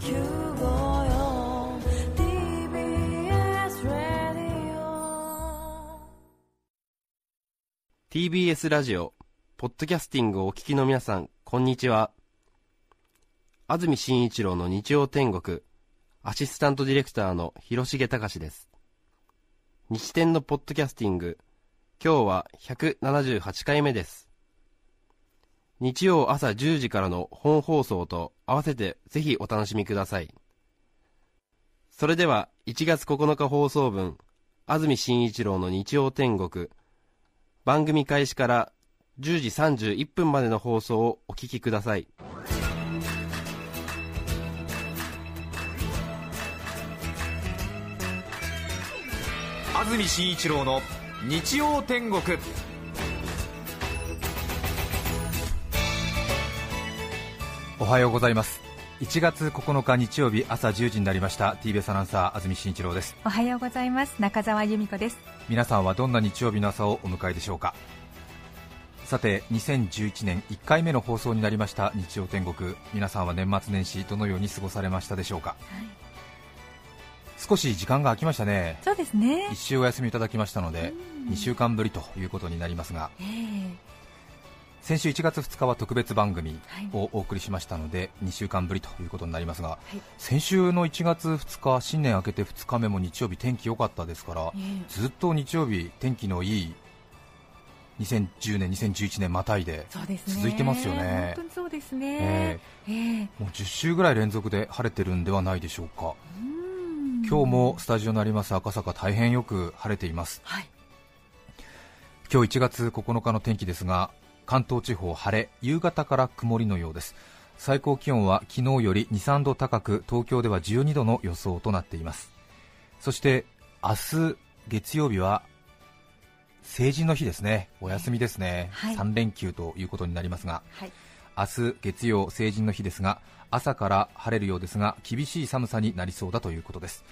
954 TBS ラディオ TBS ラジオ、ポッドキャスティングをお聞きの皆さん、こんにちは。安住紳一郎の日曜天国、アシスタントディレクターの広重隆です。日天のポッドキャスティング、今日は178回目です。日曜朝10時からの本放送と合わせてぜひお楽しみください。それでは1月9日放送分、安住紳一郎の日曜天国、番組開始から10時31分までの放送をお聞きください安住紳一郎の日曜天国おはようございます。1月9日日曜日朝10時になりました。TBS アナウンサー安住紳一郎です。おはようございます。中澤由美子です。皆さんはどんな日曜日の朝をお迎えでしょうか。さて2011年1回目の放送になりました。日曜天国。皆さんは年末年始どのように過ごされましたでしょうか、少し時間が空きましたね。そうですね。1週お休みいただきましたので2週間ぶりということになりますが。ええ先週1月2日は特別番組をお送りしましたので2週間ぶりということになりますが、い。先週の1月2日新年明けて2日目も日曜日天気良かったですから、ええ。ずっと日曜日天気のいい2010年2011年またいで続いてますよね。本当にそうですね。もう10週ぐらい連続で晴れてるんではないでしょうか。うん。今日もスタジオにあります赤坂大変よく晴れています。はい。今日1月9日の天気ですが関東地方晴れ夕方から曇りのようです。最高気温は昨日より23度高く東京では12度の予想となっています。そして明日月曜日は成人の日ですね。お休みですね、はい。3連休ということになりますが。はい。明日月曜成人の日ですが朝から晴れるようですが厳しい寒さになりそうだということです。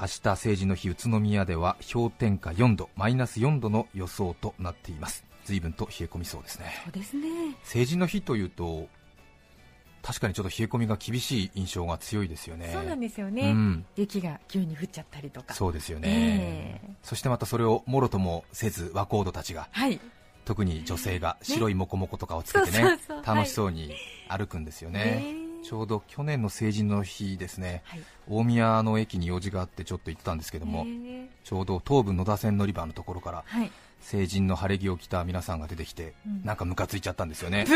明日成人の日宇都宮では氷点下4度マイナス4度の予想となっています随分と冷え込みそうですね。そうですね。成人の日というと確かにちょっと冷え込みが厳しい印象が強いですよね。そうなんですようねん。雪が急に降っちゃったりとか。そうですよね、ええ。そしてまたそれをもろともせず若人たちがはい。特に女性が白いモコモコとかをつけてねそうそうそう。楽しそうに歩くんですよね、ね。ちょうど去年の成人の日ですねはい。大宮の駅に用事があってちょっと行ってたんですけども、ええ。ちょうど東武野田線乗り場のところからはい成人の晴れ着を着た皆さんが出てきて、うん。なんかムカついちゃったんですよね、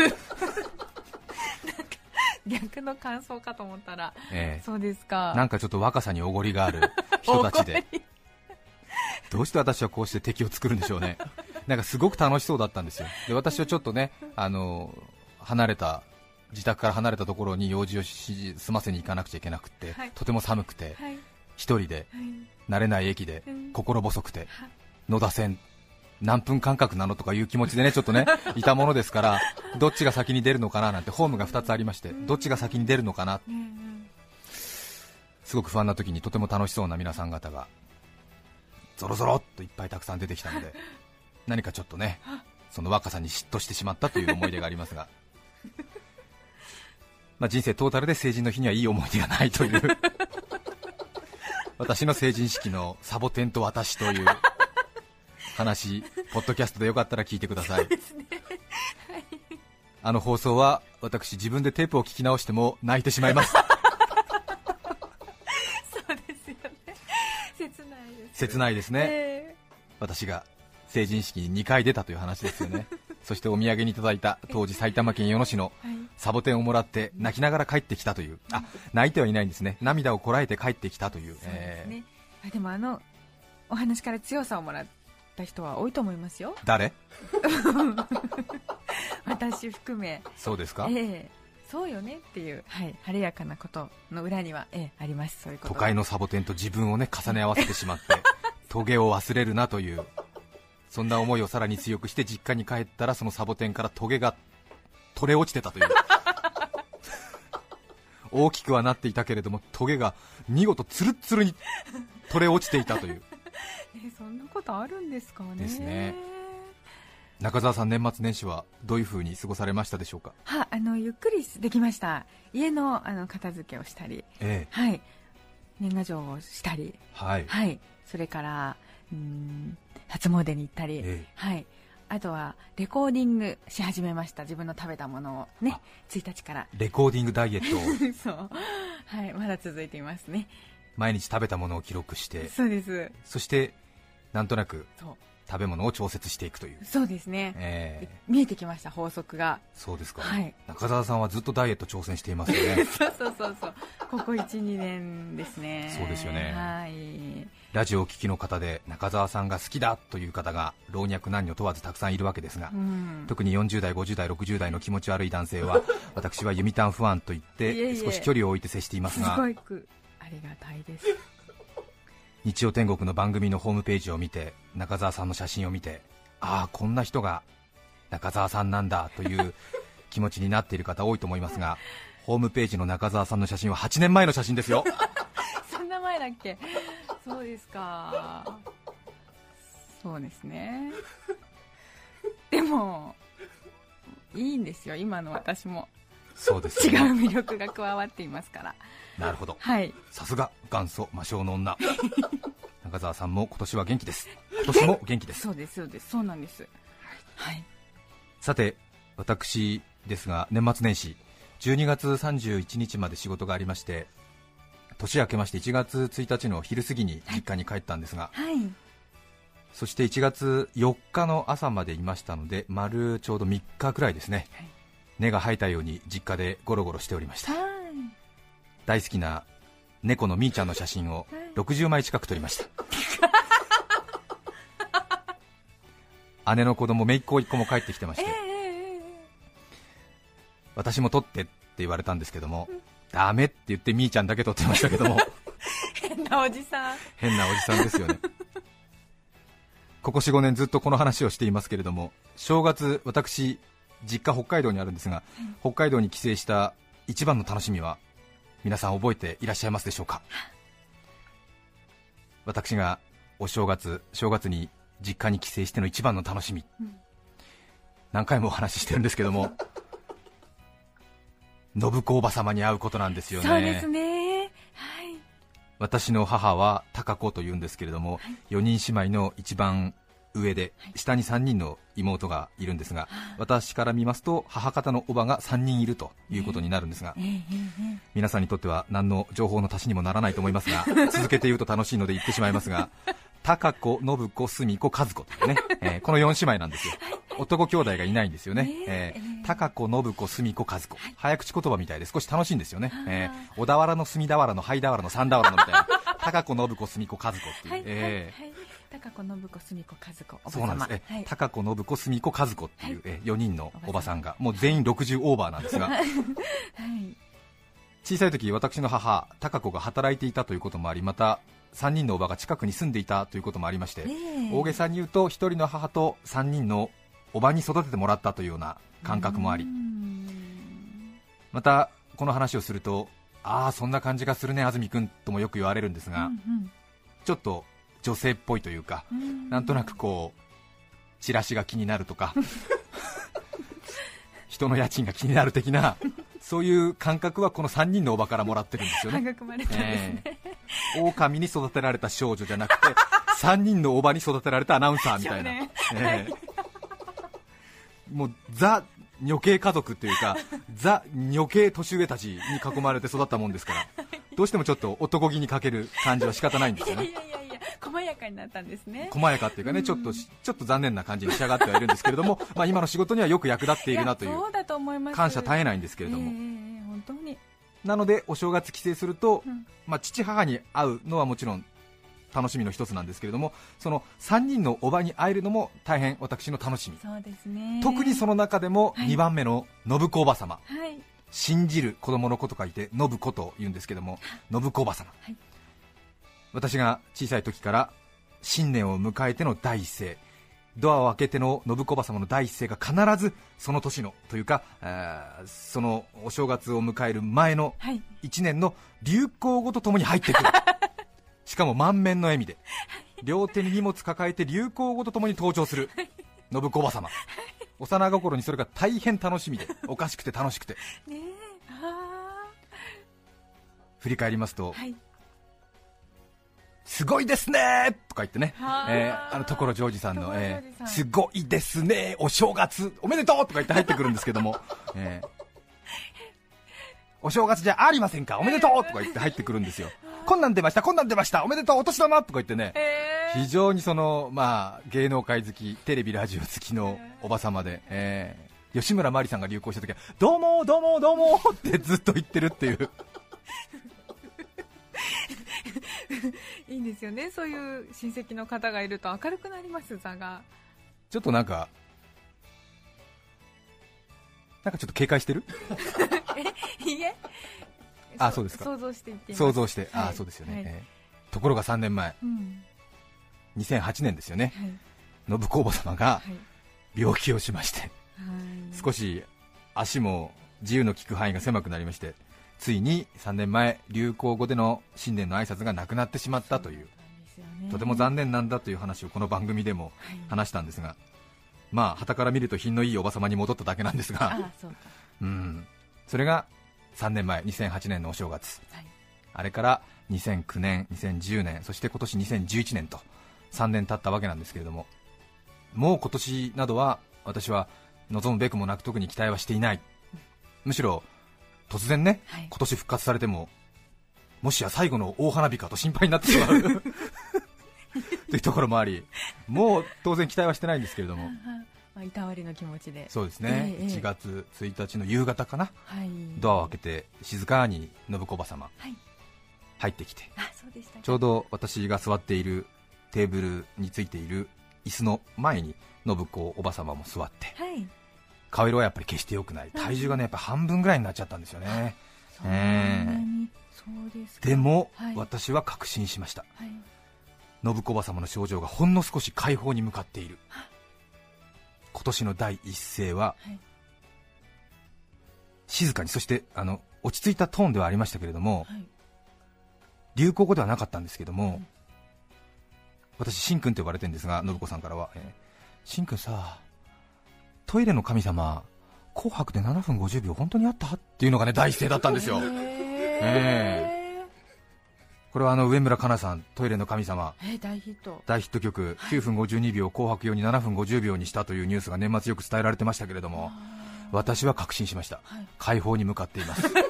逆の感想かと思ったらえそうですか。えなんかちょっと若さにおごりがある 人たちで。どうして私はこうして敵を作るんでしょうね。なんかすごく楽しそうだったんですよ。で私はちょっとねあの離れた自宅から離れたところに用事をし済ませに行かなくちゃいけなくて、はい。とても寒くてはい。一人ではい。慣れない駅でうん。心細くては野田線何分間隔なのとかいう気持ちでねちょっとね いたものですからどっちが先に出るのかななんてホームが2つありましてどっちが先に出るのかな。すごく不安な時にとても楽しそうな皆さん方がゾロゾロっといっぱいたくさん出てきたので 何かちょっとねその若さに嫉妬してしまったという思い出がありますが。まあ人生トータルで成人の日にはいい思い出がないという。私の成人式のサボテンと私という話ポッドキャストでよかったら聞いてください。あの放送は私自分でテープを聞き直しても泣いてしまいます。そうですよね。切ないです切ないですね、え私が成人式に2回出たという話ですよね。そしてお土産にいただいた当時埼玉県与野市のサボテンをもらって泣きながら帰ってきたという。あ泣いてはいないんですね。涙をこらえて帰ってきたという。そうですえーね、もあのお話から強さをもらった人は多いと思いますよ誰私含めそうですかええそうよねっていう、はい、晴れやかなことの裏には、ええありますそういうこと都会のサボテンと自分をね重ね合わせてしまってトゲを忘れるなというそんな思いをさらに強くして実家に帰ったらそのサボテンからトゲが取れ落ちてたという大きくはなっていたけれどもトゲが見事ツルッツルに取れ落ちていたというえそんなことあるんですかね？ですね。中澤さん、年末年始はどういう風に過ごされましたでしょうか、はあのゆっくりできました。家のあの片付けをしたり。ええ。はい。年賀状をしたり。はい、はい。それからうーん初詣に行ったり、ええ。はい。あとはレコーディングし始めました。自分の食べたものをね。1日から。レコーディングダイエットを。そう。はい。まだ続いていますね。毎日食べたものを記録して、そうです。そしてなんとなく食べ物を調節していくという、そうですね、ええ。見えてきました法則が。そうですか、はい。中澤さんはずっとダイエット挑戦していますよね。そうそうそうそう。ここ12年ですね。そうですよね。はい。ラジオをお聞きの方で中澤さんが好きだという方が老若男女問わずたくさんいるわけですが、うん。特に40代、50代、60代の気持ち悪い男性は 私は弓タンファンと言って少し距離を置いて接していますすがごくありがたいです日曜天国の番組のホームページを見て中澤さんの写真を見てああこんな人が中澤さんなんだという 気持ちになっている方多いと思いますがホームページの中澤さんの写真は8年前の写真ですよ。そんな前だっけ？そうですか。そうですね。でもいいんですよ今の私もそうです違う魅力が加わっていますから。なるほど。はい。さすが元祖魔性の女。中澤さんも今年は元気です。今年も元気です。そうですそうです。そうなんです。はい。さて私ですが年末年始12月31日まで仕事がありまして年明けまして1月1日の昼過ぎに実家に帰ったんですが、はい。そして1月4日の朝までいましたので丸ちょうど3日くらいですね、はい根が生えたように実家でゴロゴロしておりました。はい。大好きな猫のみーちゃんの写真を60枚近く撮りました。姉の子供姪っ子1個も帰ってきてまして、私も撮ってって言われたんですけども、ダメって言ってみーちゃんだけ撮ってましたけども。変なおじさん。変なおじさんですよね。ここ45年ずっとこの話をしていますけれども正月私実家北海道にあるんですが、北海道に帰省した一番の楽しみは皆さん覚えていらっしゃいますでしょうか？私がお正月正月に実家に帰省しての一番の楽しみ、何回もお話ししてるんですけども信子おば様に会うことなんですよね。そうですね。はい。私の母は高子というんですけれども、4人姉妹の一番上で、下に3人の妹がいるんですが、私から見ますと母方のおばが3人いるということになるんですが、皆さんにとっては何の情報の足しにもならないと思いますが、続けて言うと楽しいので言ってしまいますが、高子、信子、澄子、和子というね、えーこの4姉妹なんですよ。男兄弟がいないんですよね、ねええー高子、信子、澄子、和子、早口言葉みたいで少し楽しいんですよね、えー小田原の隅田原の灰田原の三田原のみたいな、高子、信子、澄子、和子っていう、はいえはいはい高子信子澄子和子おばーそうなん様です、えはい。高子、信子、澄子、和子っていう、はい。え4人のおばさんが、もう全員60オーバーなんですが、はい。小さい時私の母、高子が働いていたということもあり、また3人のおばが近くに住んでいたということもありまして、ええ。大げさに言うと1人の母と3人のおばに育ててもらったというような感覚もあり。うん。またこの話をするとああそんな感じがするね安住君ともよく言われるんですが、うん。ちょっと女性っぽいというかうなんとなくこうチラシが気になるとか 人の家賃が気になる的なそういう感覚はこの3人のおばからもらってるんですよね。ね、ええ。狼に育てられた少女じゃなくて 3人のおばに育てられたアナウンサーみたいな、少年ええ。もうザ女系家族というかザ女系年上たちに囲まれて育ったもんですからどうしてもちょっと男気に欠ける感じは仕方ないんですよいやいねやいやいや 細やかになったんですね。細やかっていうかねちょっとしちょっと残念な感じに仕上がってはいるんですけれども、まあ、今の仕事にはよく役立っているなという感謝絶えないんですけれども、ええええ本当に。なのでお正月帰省すると、うん。まあ、父母に会うのはもちろん楽しみの一つなんですけれどもその3人のおばに会えるのも大変私の楽しみ、そうですね。特にその中でもはい。2番目の信子おば様、はい。信じる子供の子と書いて信子と言うんですけども信子おば様、はい私が小さい時から新年を迎えての第一声ドアを開けての信子おば様の第一声が必ずその年のというかあーそのお正月を迎える前のはい。1年の流行語とともに入ってくる。しかも満面の笑みで。両手に荷物抱えて流行語とともに登場する。信子おば様。幼心にそれが大変楽しみでおかしくて楽しくて。振り返りますとーはいすごいですねとか言ってね、えーあの所ジョージさんの、えージさん。ーすごいですねお正月。おめでとうとか言って入ってくるんですけども、えー。お正月じゃありませんか。おめでとうとか言って入ってくるんですよ。こんなん出ましたこんなん出ました。おめでとうお年玉とか言ってね。えー。非常にその、まあ、芸能界好きテレビラジオ好きのおばさまで、えー吉村麻里さんが流行した時はどうもどうもどうもってずっと言ってるっていう いいんですよね。そういう親戚の方がいると明るくなります座が。ちょっとなんかなんかちょっと警戒してる？いえ？あそうですか。想像していって想像して、あはい。あそうですよね、はい。えー。ところが3年前。うん。2008年ですよね。はい。信子おば様がはい。病気をしまして。はい。少し足も自由の利く範囲が狭くなりましてついに3年前流行語での新年の挨拶がなくなってしまったというですよね。とても残念なんだという話をこの番組でもはい。話したんですがまあ旗から見ると品のいいおば様に戻っただけなんですがあそうか。うん。それが3年前2008年のお正月。はい。あれから2009年、2010年、そして今年2011年と3年経ったわけなんですけれども、もう今年などは私は望むべくもなく特に期待はしていない、むしろ突然ね、はい。今年復活されても、もしや最後の大花火かと心配になってしまう。というところもあり、もう当然期待はしてないんですけれども、まあ、いたわりの気持ちで。そうですね、ええ1月1日の夕方かな、はい。ドアを開けて静かに信子おば様。はい。入ってきて。あそうでしたちょうど私が座っているテーブルについている椅子の前に信子おば様も座って。はい顔色はやっぱり決して良くない。体重がねやっぱ半分ぐらいになっちゃったんですよね。でも、はい。私は確信しました。はい。信子おば様の症状がほんの少し解放に向かっている。今年の第一声ははい。静かにそしてあの落ち着いたトーンではありましたけれどもはい。流行語ではなかったんですけども、私、しんくんと呼ばれてるんですが、信子さんからは、えーしんくんさ、トイレの神様、紅白で7分50秒、本当にあった？っていうのがね第一声だったんですよ、えこれはあの上村かなさん、トイレの神様、ー、えー大ヒット。大ヒット曲、9分52秒、紅白用に7分50秒にしたというニュースが年末よく伝えられてましたけれども、私は確信しました、はい。解放に向かっています、そうで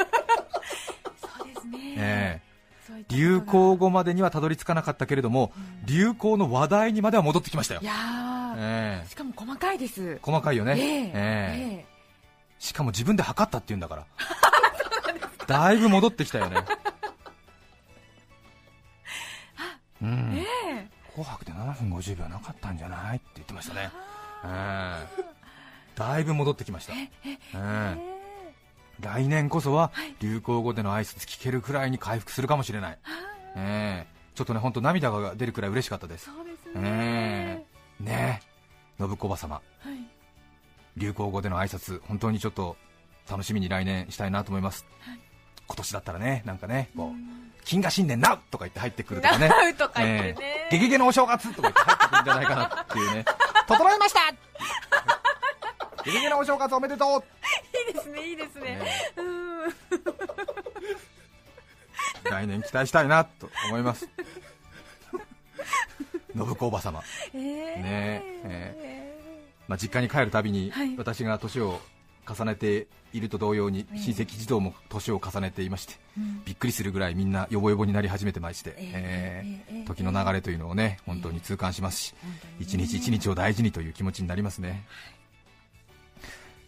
すね、えー流行語までにはたどり着かなかったけれども、流行の話題にまでは戻ってきましたよ。い。やー、えーしかも細かいです。細かいよね、ええ。ええ。えしかも自分で測ったって言うんだから。だいぶ戻ってきたよね。うん。ええ。紅白で7分50秒なかったんじゃないって言ってましたね、ええ。だいぶ戻ってきました、え。ええ来年こそははい。流行語での挨拶聞けるくらいに回復するかもしれない、ええ。ちょっとね本当涙が出るくらい嬉しかったです。そうですえね、え。ねえ。信子おば様。はい。流行語での挨拶本当にちょっと楽しみに来年したいなと思います、はい。今年だったらねなんかねこう金河新年なうとか言って入ってくるとかね。とか言ってね。ええ。ゲゲゲのお正月とか言って入ってくるんじゃないかなっていうね。整いました。ゲゲゲのお正月おめでとう、いいですねいいですね、ね。うん。来年期待したいなと思います。信子おば様。ええねえまあ、実家に帰るたびに、はい。私が年を重ねていると同様にええ親戚児童も年を重ねていまして、うん。びっくりするぐらいみんなヨボヨボになり始めてまして、えええーええ時の流れというのをね本当に痛感しますし、一日一日を大事にという気持ちになりますね。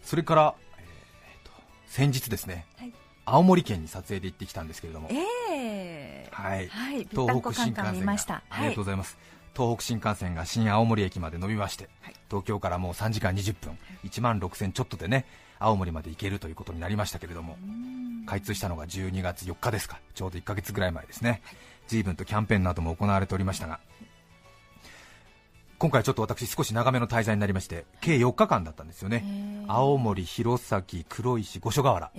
それから、先日ですね、はい。青森県に撮影で行ってきたんですけれども、ええ。はい。はい。東北新幹線が見ました。ありがとうございます、東北新幹線が新青森駅まで伸びまして、はい。東京からもう3時間20分、1万6000ちょっとでね青森まで行けるということになりましたけれども、うん。開通したのが12月4日ですか、ちょうど1ヶ月ぐらい前ですね、随分とキャンペーンなども行われておりましたが、今回ちょっと私、少し長めの滞在になりまして、計4日間だったんですよね、ええ青森、弘前、黒石、五所川原、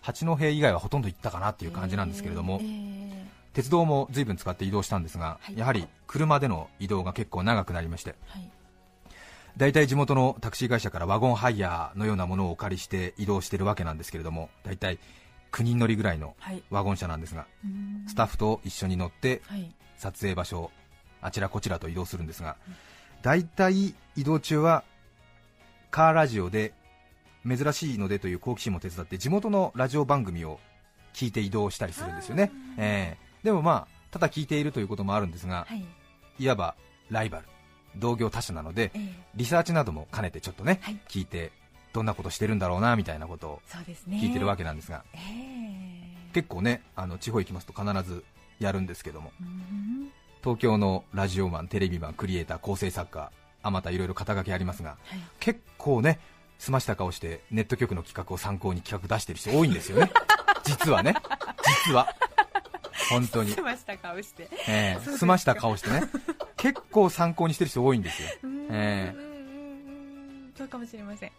八戸以外はほとんど行ったかなっていう感じなんですけれども、ええ鉄道も随分使って移動したんですが、はい。やはり車での移動が結構長くなりまして、はい。大体地元のタクシー会社からワゴンハイヤーのようなものをお借りして移動してるわけなんですけれども大体9人乗りぐらいのはい。ワゴン車なんですがうん。スタッフと一緒に乗ってはい。撮影場所あちらこちらと移動するんですが大体移動中はカーラジオで珍しいのでという好奇心も手伝って地元のラジオ番組を聞いて移動したりするんですよね、ええ。でもまあただ聞いているということもあるんですがはい。いわばライバル同業他社なのでええ。リサーチなども兼ねてちょっとね、はい。聞いてどんなことしてるんだろうなみたいなことを聞いてるわけなんですが、ええ。結構ねあの地方行きますと必ずやるんですけども。うん東京のラジオマンテレビマンクリエイター構成作家あまたいろいろ肩書きありますがはい。結構ね済ました顔してネット局の企画を参考に企画出してる人多いんですよね。実はね。実は。本当に。し、ました顔して。えそうですか。え済ました顔してね。結構参考にしてる人多いんですよ。ええ。うんそうかもしれません。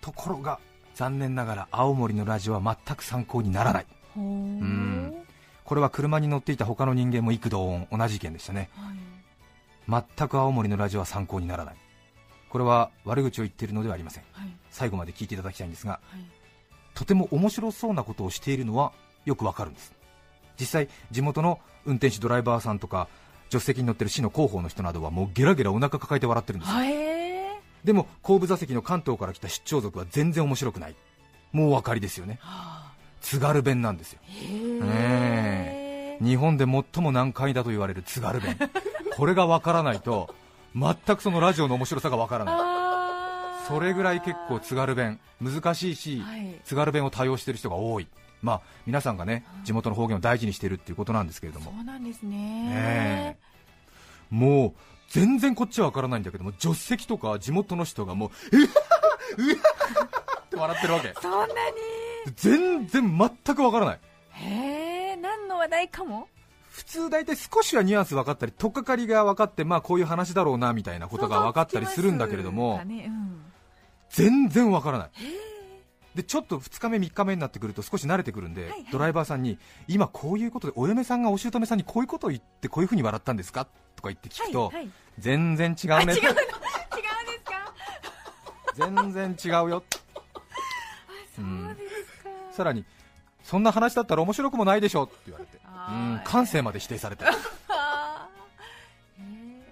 ところが残念ながら青森のラジオは全く参考にならない。ほー。んこれは車に乗っていた他の人間も幾度同じ意見でしたね。はい。全く青森のラジオは参考にならない。これは悪口を言っているのではありません。はい。最後まで聞いていただきたいんですがはい。とても面白そうなことをしているのはよくわかるんです。実際地元の運転手ドライバーさんとか助手席に乗ってる市の広報の人などはもうゲラゲラお腹抱えて笑ってるんですよ。でも後部座席の関東から来た出張族は全然面白くない。もうお分かりですよね。はあ津軽弁なんですよ。へえ。日本で最も難解だと言われる津軽弁。これがわからないと全くそのラジオの面白さがわからない。それぐらい結構津軽弁難しいし、はい。津軽弁を多用している人が多い。まあ皆さんがね地元の方言を大事にしているっていうことなんですけれども。そうなんですね。ねもう全然こっちはわからないんだけども助手席とか地元の人がもううわーうわーって笑ってるわけ。そんなに？全然全くわからない。へえ何の話題かも？普通大体少しはニュアンス分かったり取っかかりが分かってまあこういう話だろうなみたいなことが分かったりするんだけれどもね。うん。全然分からない。でちょっと2日目3日目になってくると少し慣れてくるんで、はいはい。ドライバーさんに今こういうことでお嫁さんがお姑さんにこういうことを言ってこういうふうに笑ったんですかとか言って聞くと、はいはい。全然違うね。違うの違うんですか？全然違うよ。うんそうですかさらにそんな話だったら面白くもないでしょって言われて。うん感性まで否定されて。あー。へ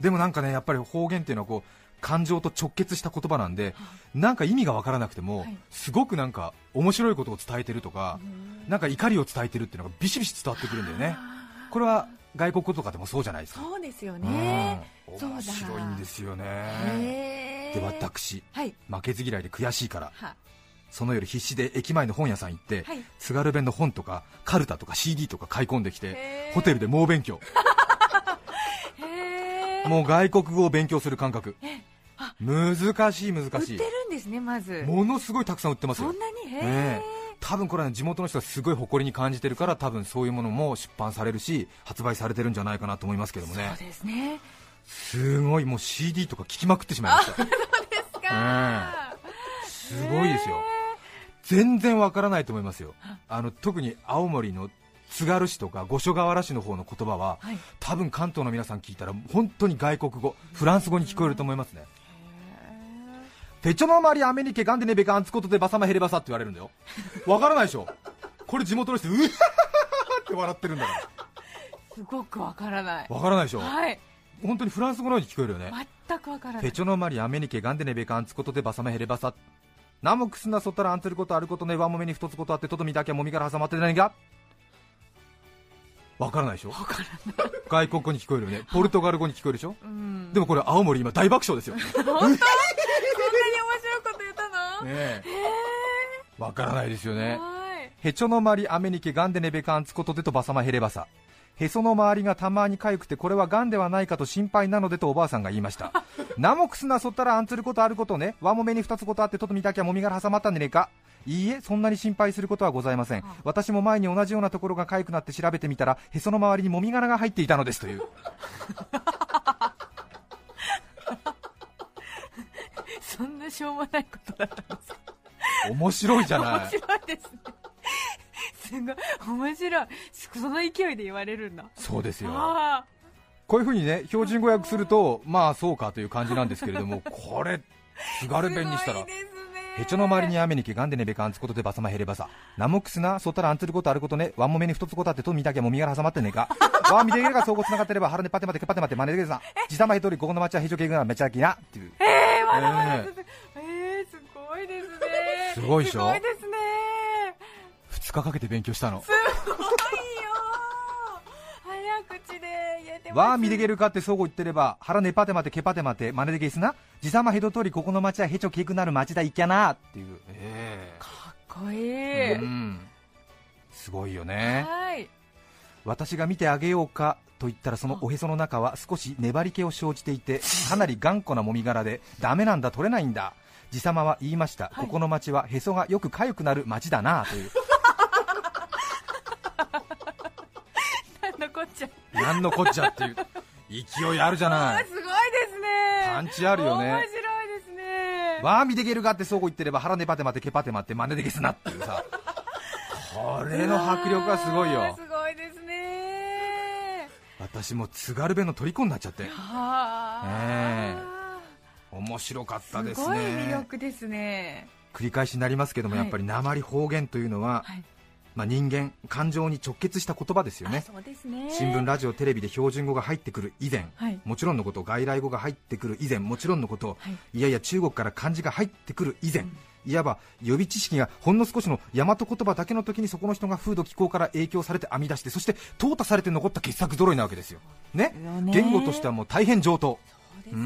でもなんかねやっぱり方言っていうのはこう感情と直結した言葉なんでなんか意味が分からなくても、はい。すごくなんか面白いことを伝えてるとかー、なんか怒りを伝えてるっていうのがビシビシ伝わってくるんだよね。これは外国語とかでもそうじゃないですか。そうですよね。うん。面白いんですよね。へでー私。はい。負けず嫌いで悔しいから。はその夜必死で駅前の本屋さん行って、はい。津軽弁の本とかカルタとか CD とか買い込んできてホテルで猛勉強。もう外国語を勉強する感覚。あ難しい難売ってるしいんですねまず。ものすごいたくさん売ってますよ。そんなに？へええ。多分これは地元の人がすごい誇りに感じてるから多分そういうものも出版されるし発売されてるんじゃないかなと思いますけどもね。そうですね。すごいもう CD とか聞きまくってしまいました。ですか。すごいですよ全然わからないと思いますよ。あ。の特に青森の津軽市とか五所川原市の方の言葉ははい。多分関東の皆さん聞いたら本当に外国語フランス語に聞こえると思いますね。ペチョの周りアメリケガンデネベカンツコトでバサマヘレバサって言われるんだよ。わからないでしょ。これ地元の人うわーって笑ってるんだかすごくわからない。らわからないでしょ。はい。本当にフランス語のように聞こえるよね。全くわからない。ペチョの周りアメリケガンデネベカンツコトでバサマヘレバサナモクスナソったらアンツルことあることね。ワモメに二つことあってトドミだけもみから挟まって何が。わからないでしょ？外国語に聞こえるよね。ポルトガル語に聞こえるでしょ？うん。でもこれ青森今大爆笑ですよ。ね 本当？そんなに面白いこと言ったの？わからないですよえね。はい。ヘチョの周りアメニケガンデネベカンツコトデとバサマヘレバサへその周りがたまに痒くてこれはガンではないかと心配なのでとおばあさんが言いました ナモクスなそったらあんつることあることね。ワモメに二つことあってととみたきゃもみがら挟まったんでねえかいいえそんなに心配することはございません。私も前に同じようなところが痒くなって調べてみたらへその周りにもみ殻が入っていたのですという。そんなしょうもないことだったんですか？面白いじゃない。面白いですねすごい面白い。その勢いで言われるんだ。そうですよ。あこういうふうにね標準語訳するとまあそうかという感じなんですけれども これ津軽弁にしたらへちょの周りに雨にけがんでねべかんつことでばさまへればさなもくすなそったらあんつることあることねわんもめに太つことあってとみたけもみがら挟まってねえか。わあみでげるが相互つながってれば腹ねパテパテけパテパテまねでげさじさまへとりここの町はへちょけぐなめちゃきなっていう。えー、まだまだえー、すごいですね。すごいでしょ？すごいですね2日かけて勉強したの。すごいよ早口で言えてます。わあみでげるかってそうご言ってれば腹ねパテマテけパテマテまねでげすな。じさまへととりここの町はへちょけぐなる町だいきゃなっていう。えかっこいい、えうん。すごいよね。はい。私が見てあげようかと言ったらそのおへその中は少し粘り気を生じていてかなり頑固なもみ殻でダメなんだ取れないんだ爺様は言いました、はいここの町はへそがよく痒くなる町だなというなんのこっちゃっていう。勢いあるじゃない。あすごいですね。パンチあるよね。面白いですね。わあみでげるがってそうこ言ってれば腹ねパテマテケパテマって真似でげすなっていうさ。これの迫力はすごいよ。すごいですね。私も津軽弁の虜になっちゃって。はあ、面白かったですすごい魅ね力ですね。繰り返しになりますけども、はい。やっぱり鉛方言というのは、はいまあ、人間感情に直結した言葉ですよね。ね。新聞ラジオテレビで標準語が入ってくる以前、はい。もちろんのこと外来語が入ってくる以前。もちろんのこと、はい。い、やいや中国から漢字が入ってくる以前、いわば予備知識がほんの少しの大和言葉だけの時にそこの人が風土気候から影響されて編み出してそして淘汰されて残った傑作揃いなわけですよ、ね？ね。言語としてはもう大変上等。そう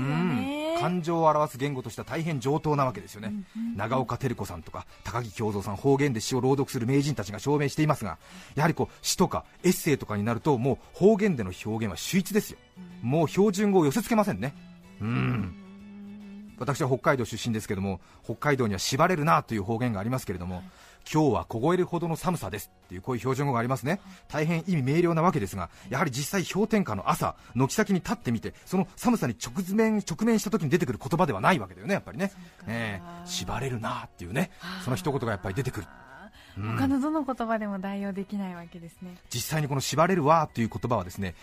感情を表す言語としては大変上等なわけですよね、長岡照子さんとか高木京三さん方言で詩を朗読する名人たちが証明していますがやはりこう詩とかエッセイとかになるともう方言での表現は秀逸ですよ、もう標準語を寄せ付けませんね。うん。私は北海道出身ですけども北海道には縛れるなという方言がありますけれども、今日は凍えるほどの寒さですっていうこういう標準語がありますね、大変意味明瞭なわけですが、やはり実際氷点下の朝、軒先に立ってみて、その寒さに直面直面した時に出てくる言葉ではないわけだよね、やっぱりね、ええ。縛れるなっていうね、その一言がやっぱり出てくる。うん。他のどの言葉でも代用できないわけですね。実際にこの縛れるわという言葉はですね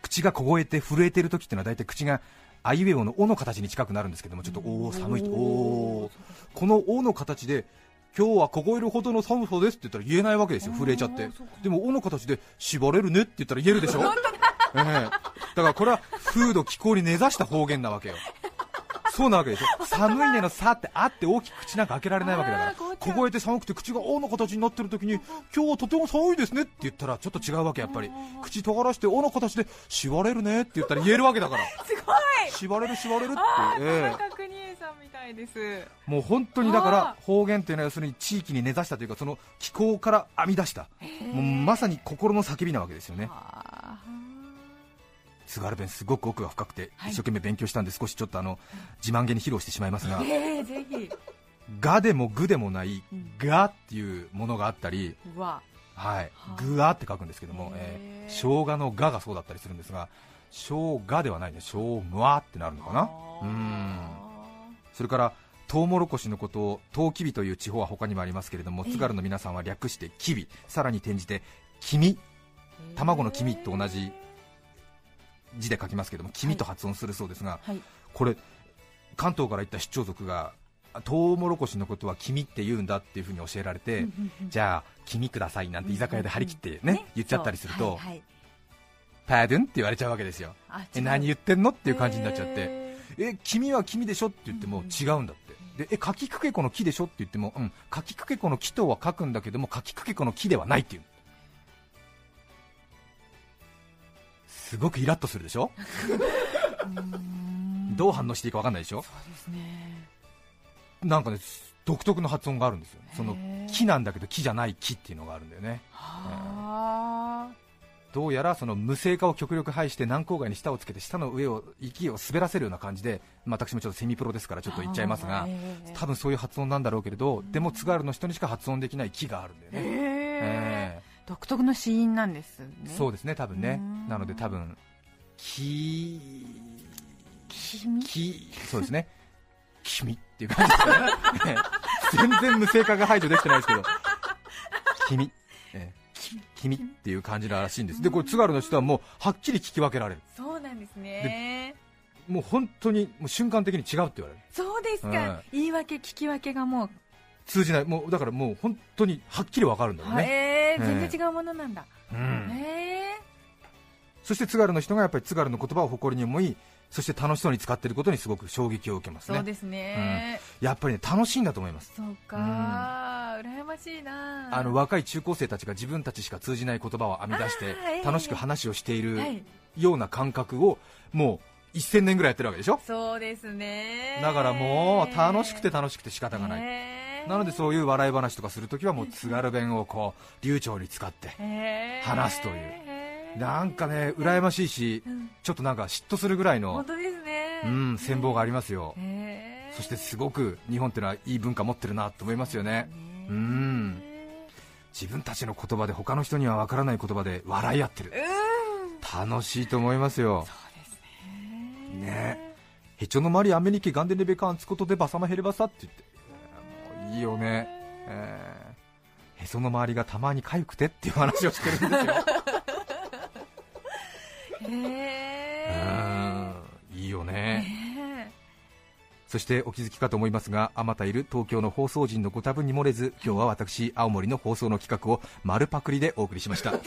口が凍えて震えている時っていうのは大体口があいうえおの「お」の形に近くなるんですけどもちょっとおお寒いと。おー。この「お」の形で今日は凍えるほどの寒さですって言ったら言えないわけですよ震えちゃって。でも「お」の形で縛れるねって言ったら言えるでしょ。ええ。だからこれは風土気候に根ざした方言なわけよそうなわけでしょ。寒いねのさってあって大きく口なんか開けられないわけだから。凍えて寒くて口が「お」の形になってる時に今日はとても寒いですねって言ったらちょっと違うわけやっぱり。口尖らして「お」の形で「縛れるね」って言ったら言えるわけだから。すごい。縛れる縛れるってえさんみたいです。もう本当にだかあら方言っていうのは要するに地域に根ざしたというかその気候から編み出した。もうまさに心の叫びなわけですよねあ津軽弁すごく奥が深くてはい。一生懸命勉強したんで少しちょっとあの自慢げに披露してしまいますがーええぜひ「が」でも「ぐ」でもないうん「が」っていうものがあったりはい。はあ、ぐわって書くんですけども、えー生姜のががそうだったりするんですが、生姜ではないね、生むわってなるのかな？うん。それから、トウモロコシのことを、トウキビという地方は他にもありますけれども、ええ。津軽の皆さんは略してキビ、さらに転じて、黄身、卵の黄身と同じ字で書きますけども、黄身と発音するそうですが、はい。これ、関東から行った出張族が、トウモロコシのことは黄身って言うんだっていうふうに教えられて、じゃあ、黄身くださいなんて居酒屋で張り切ってね、言っちゃったりすると、はいはい。パードゥンって言われちゃうわけですよ。あえ、何言ってんのっていう感じになっちゃって、へえ、君は君でしょって言っても違うんだって。で、え、かきくけこの木でしょって言っても、うん、かきくけこの木とは書くんだけども、かきくけこの木ではないっていう。すごくイラッとするでしょ？どう反応していいか分かんないでしょ？そうですね。なんかね、独特の発音があるんですよ。その木なんだけど木じゃない木っていうのがあるんだよね。はあ。どうやらその無声化を極力排して南郊外に舌をつけて舌の上を息を滑らせるような感じで、まあ私もちょっとセミプロですからちょっと言っちゃいますが多分そういう発音なんだろうけれどでも津軽の人にしか発音できない木があるんだよね、へええ独特の子音なんですね。えそうですね多分ね。うん。なので多分木君木そうですね。君っていう感じですかね。え え全然無声化が排除できてないですけど。君、ええ。君っていう感じらしいんです。でこれ津軽の人はもうはっきり聞き分けられる。そうなんですね。もう本当にもう瞬間的に違うって言われる。そうですか、うん。言い訳聞き分けがもう、通じない。もうだからもう本当にはっきりわかるんだよね、へ全然違うものなんだ、うん。へえそして津軽の人がやっぱり津軽の言葉を誇りに思いそして楽しそうに使っていることにすごく衝撃を受けますね。そうですね、やっぱりね楽しいんだと思います。そうか、羨ましいな。あの若い中高生たちが自分たちしか通じない言葉を編み出して楽しく話をしているはい。ような感覚をもう1000年ぐらいやってるわけでしょ？そうですね。だからもう楽しくて楽しくて仕方がない、へえなのでそういう笑い話とかするときはもう津軽弁をこう流暢に使って話すという。なんかね羨ましいしうん。ちょっとなんか嫉妬するぐらいのうん羨望がありますよ。そしてすごく日本ってのはいい文化持ってるなと思いますよね。ね。うん。自分たちの言葉で他の人にはわからない言葉で笑い合ってる。うん。楽しいと思いますよ。そうですね。ね。へちょのまりアメリケガンデネベカンつことでバサマヘレバサって言っていいよね、えーへその周りがたまに痒くてっていう話をしてるんですよ。へうえん。いいよね。ねそしてお気づきかと思いますがあまたいる東京の放送陣のご多分に漏れず今日は私青森の放送の企画を丸パクリでお送りしました。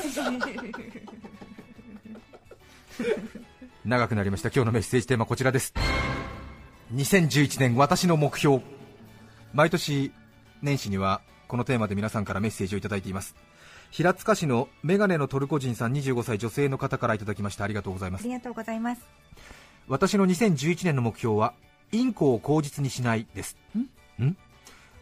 長くなりました。今日のメッセージテーマこちらです。2011年私の目標毎年年始にはこのテーマで皆さんからメッセージをいただいています。平塚市のメガネのトルコ人さん25歳女性の方からいただきました。ありがとうございます。ありがとうございます。私の2011年の目標はインコを口実にしないです。ん？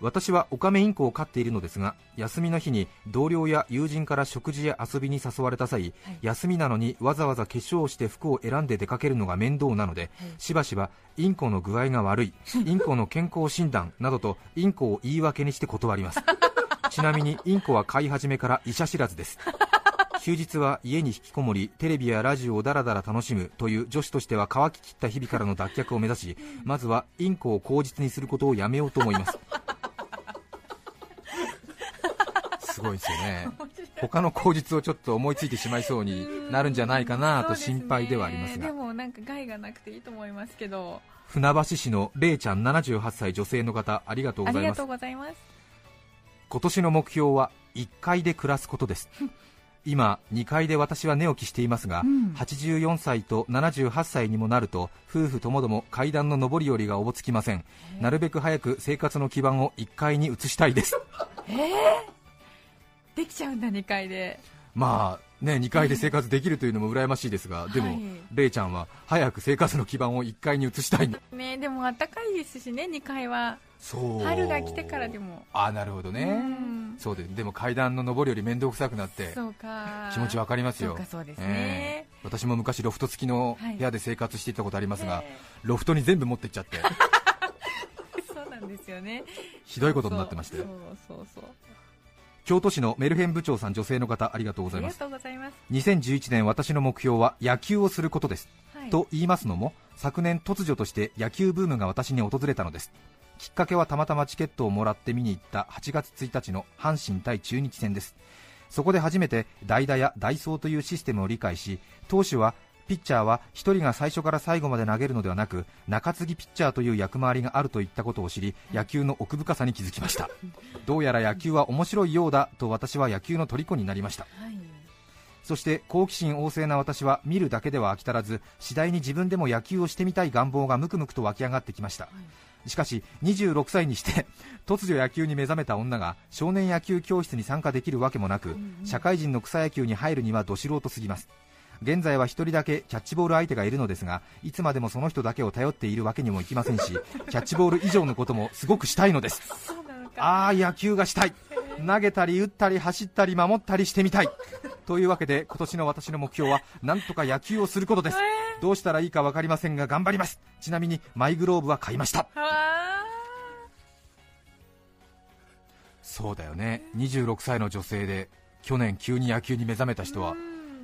私はオカメインコを飼っているのですが休みの日に同僚や友人から食事や遊びに誘われた際、はい。休みなのにわざわざ化粧をして服を選んで出かけるのが面倒なので、しばしばインコの具合が悪い インコの健康診断などとインコを言い訳にして断ります。ちなみにインコは飼い始めから医者知らずです。休日は家に引きこもりテレビやラジオをダラダラ楽しむという女子としては乾ききった日々からの脱却を目指しまずはインコを口実にすることをやめようと思いますすごいですよね。他の口実をちょっと思いついてしまいそうになるんじゃないかなと心配ではありますが。でもなんか害がなくていいと思いますけど。船橋市のれいちゃん78歳女性の方ありがとうございます。ます。今年の目標は1階で暮らすことです。今2階で私は寝起きしていますが、うん。84歳と78歳にもなると夫婦ともども階段の上り下りがおぼつきません。なるべく早く生活の基盤を1階に移したいです できちゃうんだ2階で。まあね2階で生活できるというのも羨ましいですが、でも、はい。れいちゃんは早く生活の基盤を1階に移したいんだねでも暖かいですしね2階は。そう。春が来てからでも。あなるほどね、うん。そうででも階段の上りより面倒くさくなってそうか。気持ちわかりますよ。そうですね、ええ。私も昔ロフト付きのはい。部屋で生活していたことありますが、えロフトに全部持ってっちゃって。そうなんですよね。ひどいことになってましたよそうそうそう京都市のメルヘン部長さん女性の方ありがとうございます。とうございます、2011年私の目標は野球をすることです、はい、と言いますのも昨年突如として野球ブームが私に訪れたのです。きっかけはたまたまチケットをもらって見に行った8月1日の阪神対中日戦です。そこで初めて代打や代走というシステムを理解し投手はピッチャーは1人が最初から最後まで投げるのではなく中継ぎピッチャーという役回りがあるといったことを知り野球の奥深さに気づきました。どうやら野球は面白いようだと私は野球の虜になりました。はい。そして好奇心旺盛な私は見るだけでは飽き足らず次第に自分でも野球をしてみたい願望がムクムクと湧き上がってきました。しかし26歳にして 突如野球に目覚めた女が少年野球教室に参加できるわけもなく社会人の草野球に入るにはど素人すぎます現在は1人だけキャッチボール相手がいるのですがいつまでもその人だけを頼っているわけにもいきませんし キャッチボール以上のこともすごくしたいのです。ああ野球がしたい。投げたり打ったり走ったり守ったりしてみたい。というわけで今年の私の目標はなんとか野球をすることです。どうしたらいいか分かりませんが頑張ります。ちなみにマイグローブは買いました。あそうだよね。26歳の女性で去年急に野球に目覚めた人は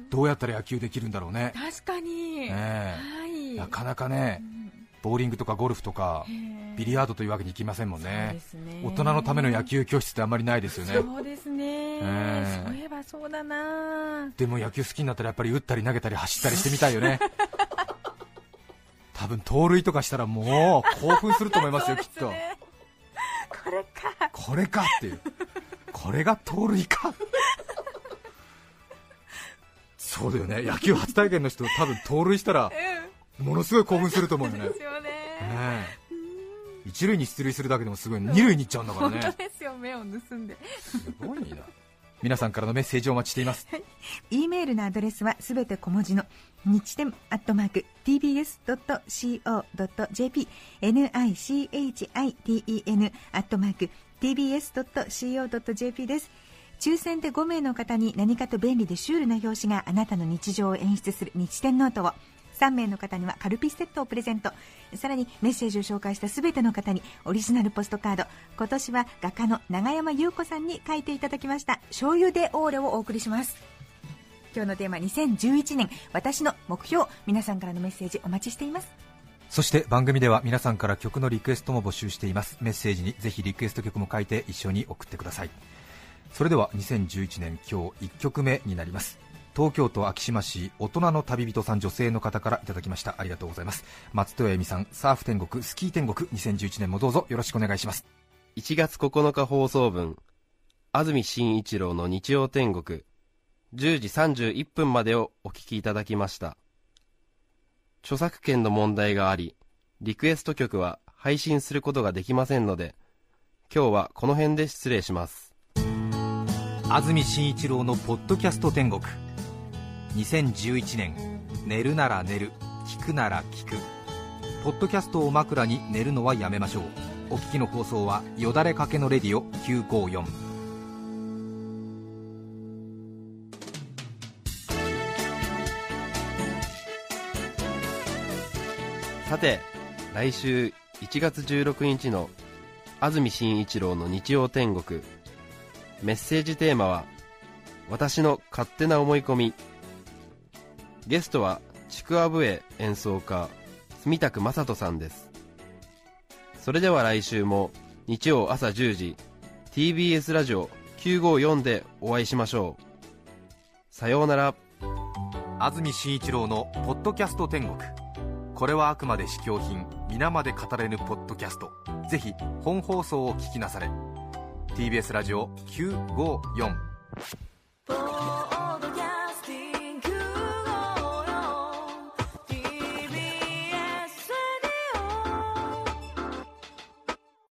どうやったら野球できるんだろうね。確かに、ねえ。はい。なかなかねボーリングとかゴルフとかビリヤードというわけにいきませんもんね。ね。大人のための野球教室ってあんまりないですよね。そうですね、え。そういえばそうだな。でも野球好きになったらやっぱり打ったり投げたり走ったりしてみたいよね。多分盗塁とかしたらもう興奮すると思いますよきっと。これか。これかっていう。これが盗塁かそうだよね。野球初体験の人多分盗塁したらものすごい興奮すると思うよね。うんですよね。ねえ一塁に出塁するだけでもすごい二塁に行っちゃうんだから本当ねですよ。目を盗んで。すごいな。皆さんからのメッセージをお待ちしています。E メールのアドレスはすべて小文字の日天アットマーク tbs.co.jp nichiten アットマーク tbs.co.jp です抽選で5名の方に何かと便利でシュールな表紙があなたの日常を演出する日天ノートを。3名の方にはカルピスセットをプレゼント。さらにメッセージを紹介したすべての方にオリジナルポストカード。今年は画家の永山優子さんに書いていただきました。醤油でオーレをお送りします。今日のテーマ2011年。私の目標。皆さんからのメッセージお待ちしています。そして番組では皆さんから曲のリクエストも募集しています。メッセージにぜひリクエスト曲も書いて一緒に送ってください。それでは2011年今日1曲目になります。東京都昭島市大人の旅人さん女性の方からいただきました。ありがとうございます。松任谷由実さんサーフ天国スキー天国2011年もどうぞよろしくお願いします。1月9日放送分安住紳一郎の日曜天国10時31分までをお聞きいただきました。著作権の問題がありリクエスト曲は配信することができませんので今日はこの辺で失礼します。安住紳一郎のポッドキャスト天国。2011年寝るなら寝る聞くなら聞く。ポッドキャストを枕に寝るのはやめましょう。お聞きの放送はよだれかけのレディオ954さて来週1月16日の安住紳一郎の日曜天国。メッセージテーマは「私の勝手な思い込み」ゲストはちくわ笛演奏家住宅正人さんです。それでは来週も日曜朝10時 TBS ラジオ954でお会いしましょう。さようなら。安住紳一郎の「ポッドキャスト天国」これはあくまで試供品皆まで語れぬポッドキャスト。ぜひ本放送を聞きなされ。TBS ラジオ954